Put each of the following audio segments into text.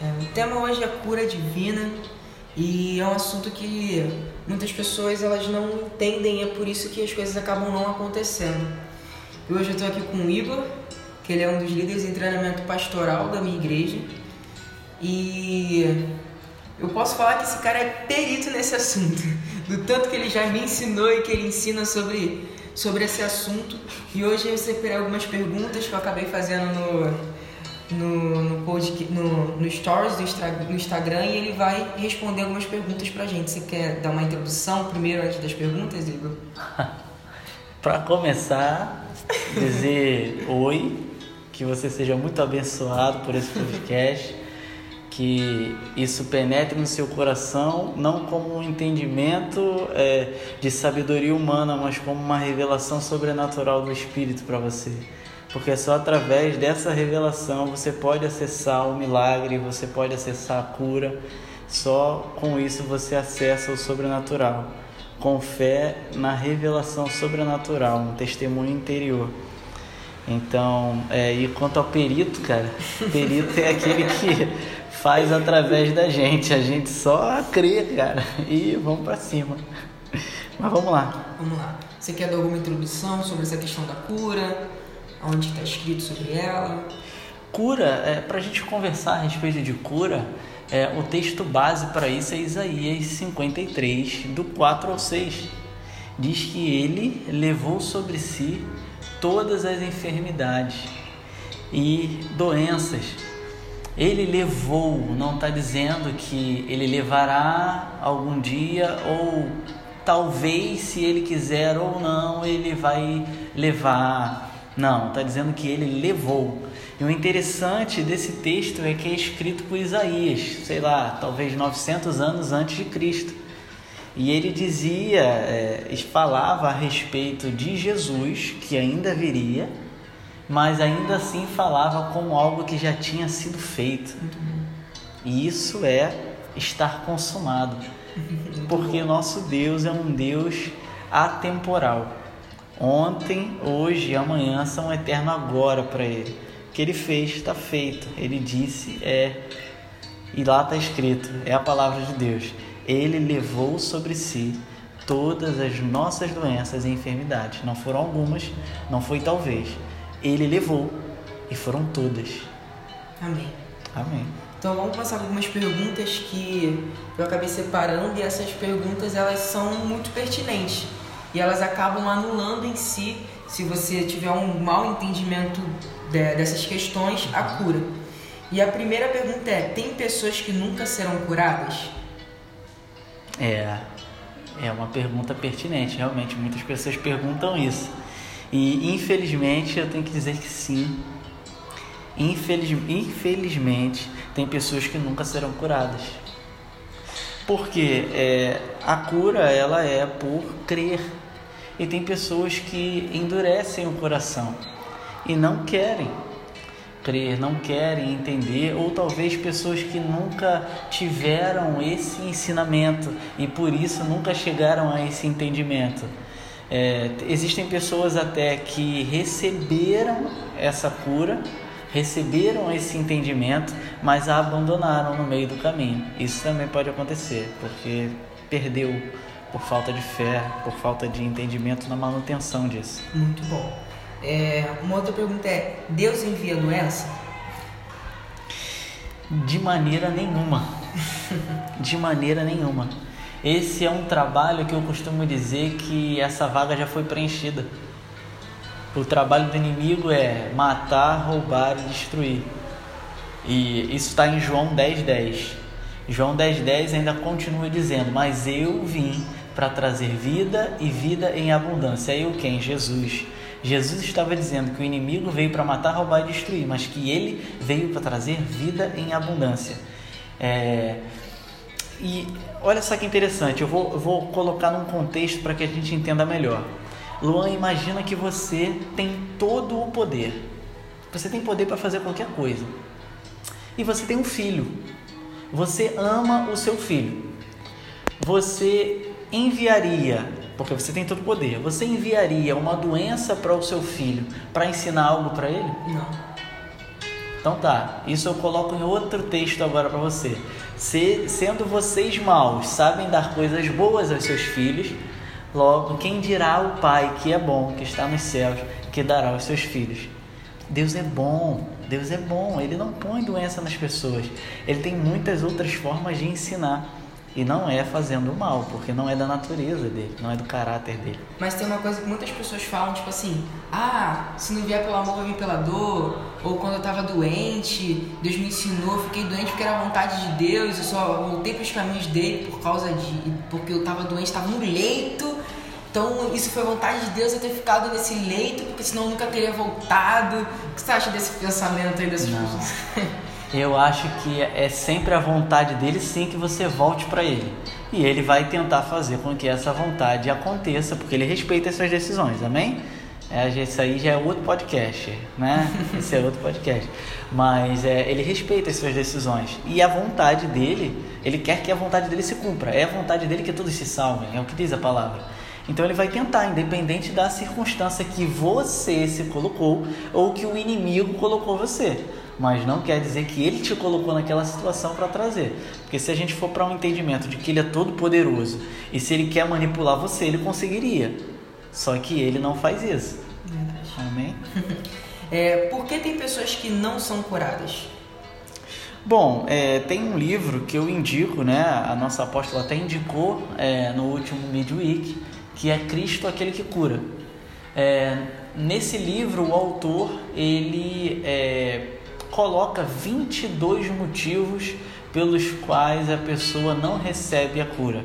É, o tema hoje é cura divina e é um assunto que muitas pessoas elas não entendem e é por isso que as coisas acabam não acontecendo. E hoje eu estou aqui com o Igor, que ele é um dos líderes em treinamento pastoral da minha igreja e eu posso falar que esse cara é perito nesse assunto, do tanto que ele já me ensinou e que ele ensina sobre, sobre esse assunto. E hoje eu separei algumas perguntas que eu acabei fazendo no, no, no, podcast, no, no Stories do, Instagram e ele vai responder algumas perguntas pra gente. Você quer dar uma introdução primeiro antes das perguntas, Igor? para começar, dizer oi, que você seja muito abençoado por esse podcast, que isso penetre no seu coração, não como um entendimento é, de sabedoria humana, mas como uma revelação sobrenatural do Espírito para você porque só através dessa revelação você pode acessar o milagre, você pode acessar a cura. Só com isso você acessa o sobrenatural. Com fé na revelação sobrenatural, no testemunho interior. Então, é, e quanto ao perito, cara, perito é aquele que faz através da gente. A gente só crê, cara, e vamos para cima. Mas vamos lá. Vamos lá. Você quer dar alguma introdução sobre essa questão da cura? Onde está escrito sobre ela? Cura, é, para a gente conversar a respeito de cura, é, o texto base para isso é Isaías 53, do 4 ao 6. Diz que ele levou sobre si todas as enfermidades e doenças. Ele levou, não está dizendo que ele levará algum dia ou talvez, se ele quiser ou não, ele vai levar não, está dizendo que ele levou. E o interessante desse texto é que é escrito por Isaías, sei lá, talvez 900 anos antes de Cristo. E ele dizia, é, falava a respeito de Jesus, que ainda viria, mas ainda assim falava como algo que já tinha sido feito. E isso é estar consumado. Porque nosso Deus é um Deus atemporal. Ontem, hoje e amanhã são eterno agora para ele. O que ele fez está feito. Ele disse é e lá está escrito, é a palavra de Deus. Ele levou sobre si todas as nossas doenças e enfermidades. Não foram algumas, não foi talvez. Ele levou e foram todas. Amém. Amém. Então vamos começar com algumas perguntas que eu acabei separando e essas perguntas elas são muito pertinentes e elas acabam anulando em si, se você tiver um mau entendimento de, dessas questões, a cura. E a primeira pergunta é: tem pessoas que nunca serão curadas? É, é uma pergunta pertinente, realmente. Muitas pessoas perguntam isso. E infelizmente eu tenho que dizer que sim. Infeliz, infelizmente, tem pessoas que nunca serão curadas. Porque é, a cura ela é por crer e tem pessoas que endurecem o coração e não querem crer, não querem entender, ou talvez pessoas que nunca tiveram esse ensinamento e por isso nunca chegaram a esse entendimento. É, existem pessoas até que receberam essa cura, receberam esse entendimento, mas a abandonaram no meio do caminho. Isso também pode acontecer, porque perdeu por falta de fé, por falta de entendimento na manutenção disso. Muito bom. É, uma outra pergunta é: Deus envia doença? De maneira nenhuma. de maneira nenhuma. Esse é um trabalho que eu costumo dizer que essa vaga já foi preenchida. O trabalho do inimigo é matar, roubar e destruir. E isso está em João 10,10. 10. João 10,10 10 ainda continua dizendo: Mas eu vim para trazer vida e vida em abundância. Eu quem? Jesus. Jesus estava dizendo que o inimigo veio para matar, roubar e destruir, mas que ele veio para trazer vida em abundância. É... E olha só que interessante, eu vou, eu vou colocar num contexto para que a gente entenda melhor. Luan, imagina que você tem todo o poder. Você tem poder para fazer qualquer coisa. E você tem um filho. Você ama o seu filho. Você enviaria, porque você tem todo o poder, você enviaria uma doença para o seu filho para ensinar algo para ele? Não. Então tá, isso eu coloco em outro texto agora para você. Se, sendo vocês maus, sabem dar coisas boas aos seus filhos, logo quem dirá o Pai que é bom, que está nos céus, que dará aos seus filhos? Deus é bom, Deus é bom, Ele não põe doença nas pessoas, Ele tem muitas outras formas de ensinar. E não é fazendo mal, porque não é da natureza dele, não é do caráter dele. Mas tem uma coisa que muitas pessoas falam, tipo assim, ah, se não vier pelo amor, vai vir pela dor. Ou quando eu tava doente, Deus me ensinou, fiquei doente porque era a vontade de Deus, eu só voltei para os caminhos dele por causa de. porque eu tava doente, estava no leito. Então isso foi vontade de Deus eu ter ficado nesse leito, porque senão eu nunca teria voltado. O que você acha desse pensamento aí dessas pessoas? Eu acho que é sempre a vontade dele sim que você volte para ele. E ele vai tentar fazer com que essa vontade aconteça, porque ele respeita as suas decisões, amém? É, isso aí já é outro podcast, né? Esse é outro podcast. Mas é, ele respeita as suas decisões. E a vontade dele, ele quer que a vontade dele se cumpra. É a vontade dele que todos se salvem, é o que diz a palavra. Então ele vai tentar, independente da circunstância que você se colocou ou que o inimigo colocou você mas não quer dizer que ele te colocou naquela situação para trazer. Porque se a gente for para um entendimento de que ele é todo poderoso e se ele quer manipular você, ele conseguiria. Só que ele não faz isso. Verdade. Amém? É, por que tem pessoas que não são curadas? Bom, é, tem um livro que eu indico, né? A nossa apóstola até indicou é, no último Midweek, que é Cristo aquele que cura. É, nesse livro, o autor ele é, coloca 22 motivos pelos quais a pessoa não recebe a cura.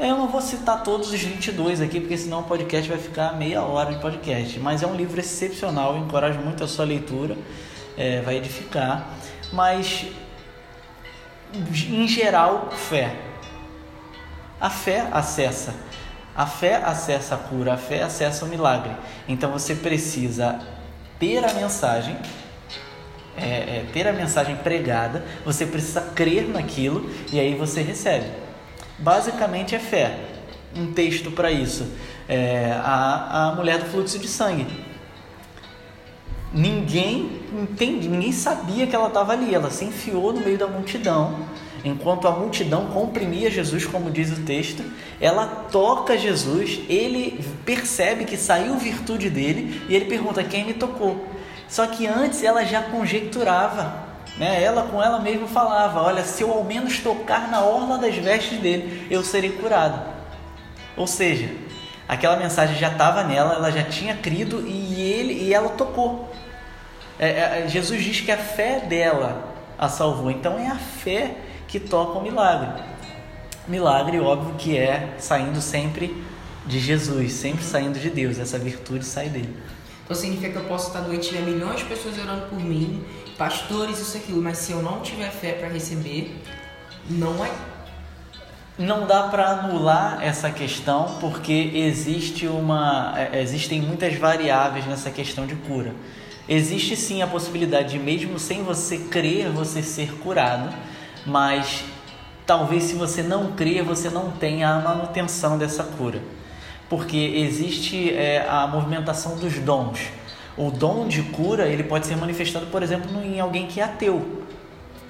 Eu não vou citar todos os 22 aqui, porque senão o podcast vai ficar meia hora de podcast. Mas é um livro excepcional, encorajo muito a sua leitura, é, vai edificar. Mas, em geral, fé. A fé acessa. A fé acessa a cura, a fé acessa o milagre. Então você precisa ter a mensagem, é, é, ter a mensagem pregada, você precisa crer naquilo e aí você recebe. Basicamente é fé. Um texto para isso. É, a, a mulher do fluxo de sangue. Ninguém entende, ninguém sabia que ela estava ali. Ela se enfiou no meio da multidão. Enquanto a multidão comprimia Jesus, como diz o texto, ela toca Jesus, ele percebe que saiu virtude dele e ele pergunta: Quem me tocou? Só que antes ela já conjecturava, né? ela com ela mesma falava: Olha, se eu ao menos tocar na orla das vestes dele, eu serei curado. Ou seja, aquela mensagem já estava nela, ela já tinha crido e ele e ela tocou. É, é, Jesus diz que a fé dela a salvou, então é a fé que toca o milagre. Milagre, óbvio que é saindo sempre de Jesus, sempre saindo de Deus, essa virtude sai dele. Então significa que eu posso estar doente, tiver milhões de pessoas orando por mim, pastores, isso aquilo, mas se eu não tiver fé para receber, não é. Não dá para anular essa questão porque existe uma, é, existem muitas variáveis nessa questão de cura. Existe sim a possibilidade de mesmo sem você crer você ser curado, mas talvez se você não crer você não tenha a manutenção dessa cura porque existe é, a movimentação dos dons. O dom de cura ele pode ser manifestado, por exemplo, em alguém que é ateu.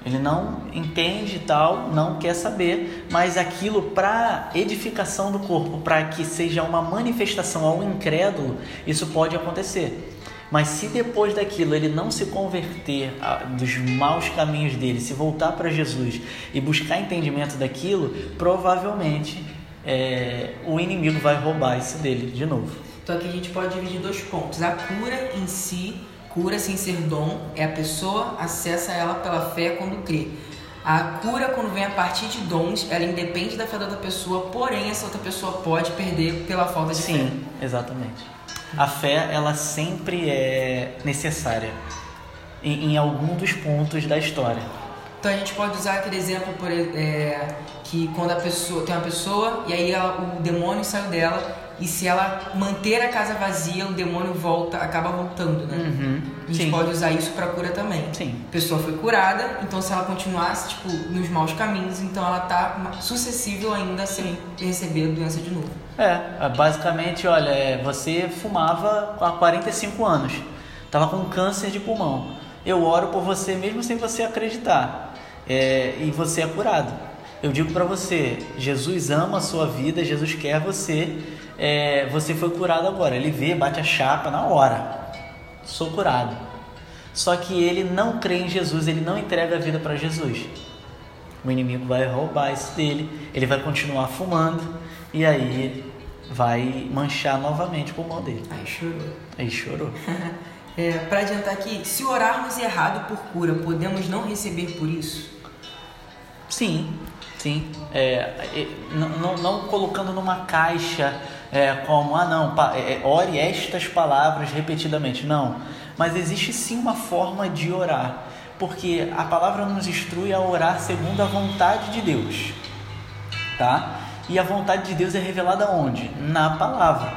Ele não entende tal, não quer saber, mas aquilo para edificação do corpo, para que seja uma manifestação ao incrédulo, isso pode acontecer. Mas se depois daquilo ele não se converter dos maus caminhos dele, se voltar para Jesus e buscar entendimento daquilo, provavelmente é, o inimigo vai roubar isso dele de novo. Então aqui a gente pode dividir dois pontos. A cura em si, cura sem ser dom, é a pessoa acessa ela pela fé quando crê. A cura, quando vem a partir de dons, ela independe da fé da outra pessoa, porém essa outra pessoa pode perder pela falta de Sim, fé. Sim, exatamente. A fé, ela sempre é necessária em, em algum dos pontos da história. Então a gente pode usar aquele exemplo por, é, que quando a pessoa tem uma pessoa e aí ela, o demônio saiu dela e se ela manter a casa vazia, o demônio volta, acaba voltando, né? Uhum. A gente Sim. pode usar isso para cura também. Sim. A pessoa foi curada, então se ela continuasse tipo nos maus caminhos, então ela tá sucessível ainda a ser, receber a doença de novo. É, basicamente, olha, é, você fumava há 45 anos, tava com câncer de pulmão. Eu oro por você mesmo sem você acreditar. É, e você é curado. Eu digo para você, Jesus ama a sua vida, Jesus quer você. É, você foi curado agora. Ele vê, bate a chapa na hora. Sou curado. Só que ele não crê em Jesus, ele não entrega a vida para Jesus. O inimigo vai roubar isso dele, ele vai continuar fumando e aí vai manchar novamente o pulmão dele. Aí chorou. Aí chorou. é, para adiantar aqui, se orarmos errado por cura, podemos não receber por isso? Sim, sim. É, é, não, não, colocando numa caixa é, como, ah não, pa, é, ore estas palavras repetidamente. Não. Mas existe sim uma forma de orar porque a palavra nos instrui a orar segundo a vontade de Deus, tá? E a vontade de Deus é revelada onde? Na palavra.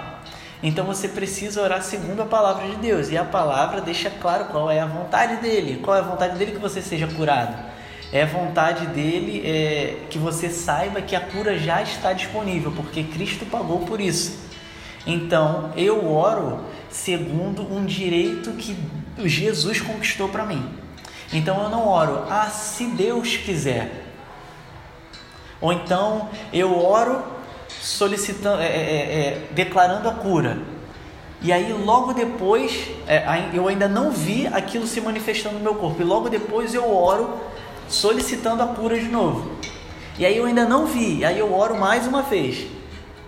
Então você precisa orar segundo a palavra de Deus, e a palavra deixa claro qual é a vontade dele. Qual é a vontade dele que você seja curado? É vontade dele é, que você saiba que a cura já está disponível, porque Cristo pagou por isso. Então eu oro segundo um direito que Jesus conquistou para mim. Então eu não oro, ah, se Deus quiser. Ou então eu oro solicitando, é, é, é, declarando a cura. E aí logo depois, é, eu ainda não vi aquilo se manifestando no meu corpo. E logo depois eu oro solicitando a cura de novo. E aí eu ainda não vi, aí eu oro mais uma vez.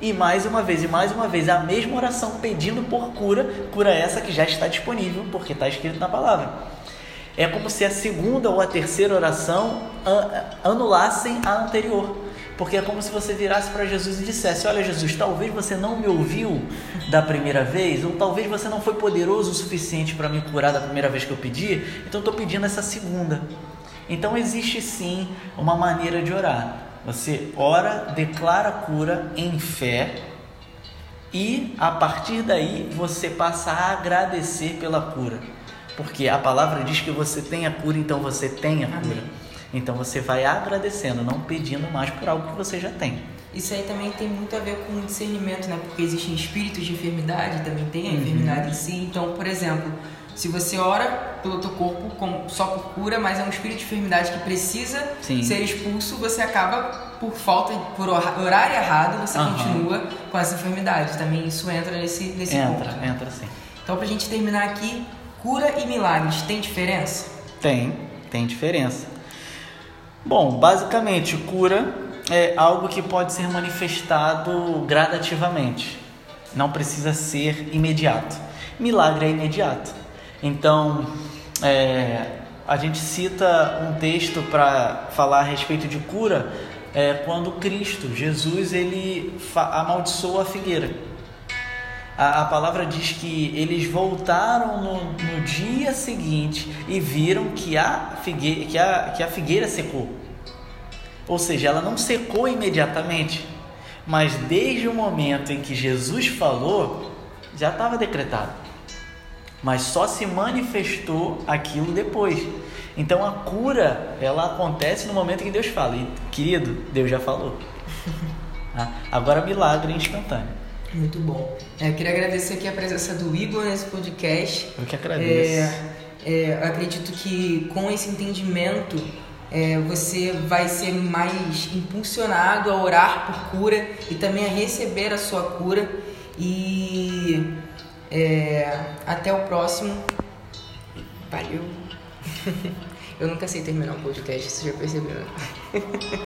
E mais uma vez, e mais uma vez, a mesma oração pedindo por cura, cura essa que já está disponível, porque está escrito na palavra. É como se a segunda ou a terceira oração anulassem a anterior. Porque é como se você virasse para Jesus e dissesse: Olha, Jesus, talvez você não me ouviu da primeira vez, ou talvez você não foi poderoso o suficiente para me curar da primeira vez que eu pedi, então estou pedindo essa segunda. Então existe sim uma maneira de orar. Você ora, declara a cura em fé, e a partir daí você passa a agradecer pela cura. Porque a palavra diz que você tem a cura, então você tem a cura. Amém. Então você vai agradecendo, não pedindo mais por algo que você já tem. Isso aí também tem muito a ver com discernimento, né? Porque existem espíritos de enfermidade, também tem a uhum. enfermidade em si. Então, por exemplo, se você ora pelo teu corpo só por cura, mas é um espírito de enfermidade que precisa Sim. ser expulso, você acaba por falta, por orar errado, você uhum. continua com essa enfermidade. Também isso entra nesse, nesse entra, ponto. Né? Entra, sim. Então, pra gente terminar aqui, Cura e milagres tem diferença? Tem, tem diferença. Bom, basicamente, cura é algo que pode ser manifestado gradativamente, não precisa ser imediato. Milagre é imediato. Então, é, a gente cita um texto para falar a respeito de cura é, quando Cristo, Jesus, ele amaldiçoou a figueira a, a palavra diz que eles voltaram no, no, dia seguinte e viram que a, figueira, que, a, que a figueira secou. Ou seja, ela não secou imediatamente, mas desde o momento em que Jesus falou, já estava decretado. Mas só se manifestou aquilo depois. Então a cura, ela acontece no momento em que Deus fala. E, querido, Deus já falou. Ah, agora milagre instantâneo. Muito bom. É, eu queria agradecer aqui a presença do Igor nesse podcast. Eu que agradeço. É, é, acredito que com esse entendimento é, você vai ser mais impulsionado a orar por cura e também a receber a sua cura. E é, até o próximo. Valeu! Eu nunca sei terminar um podcast, você já percebeu. Né?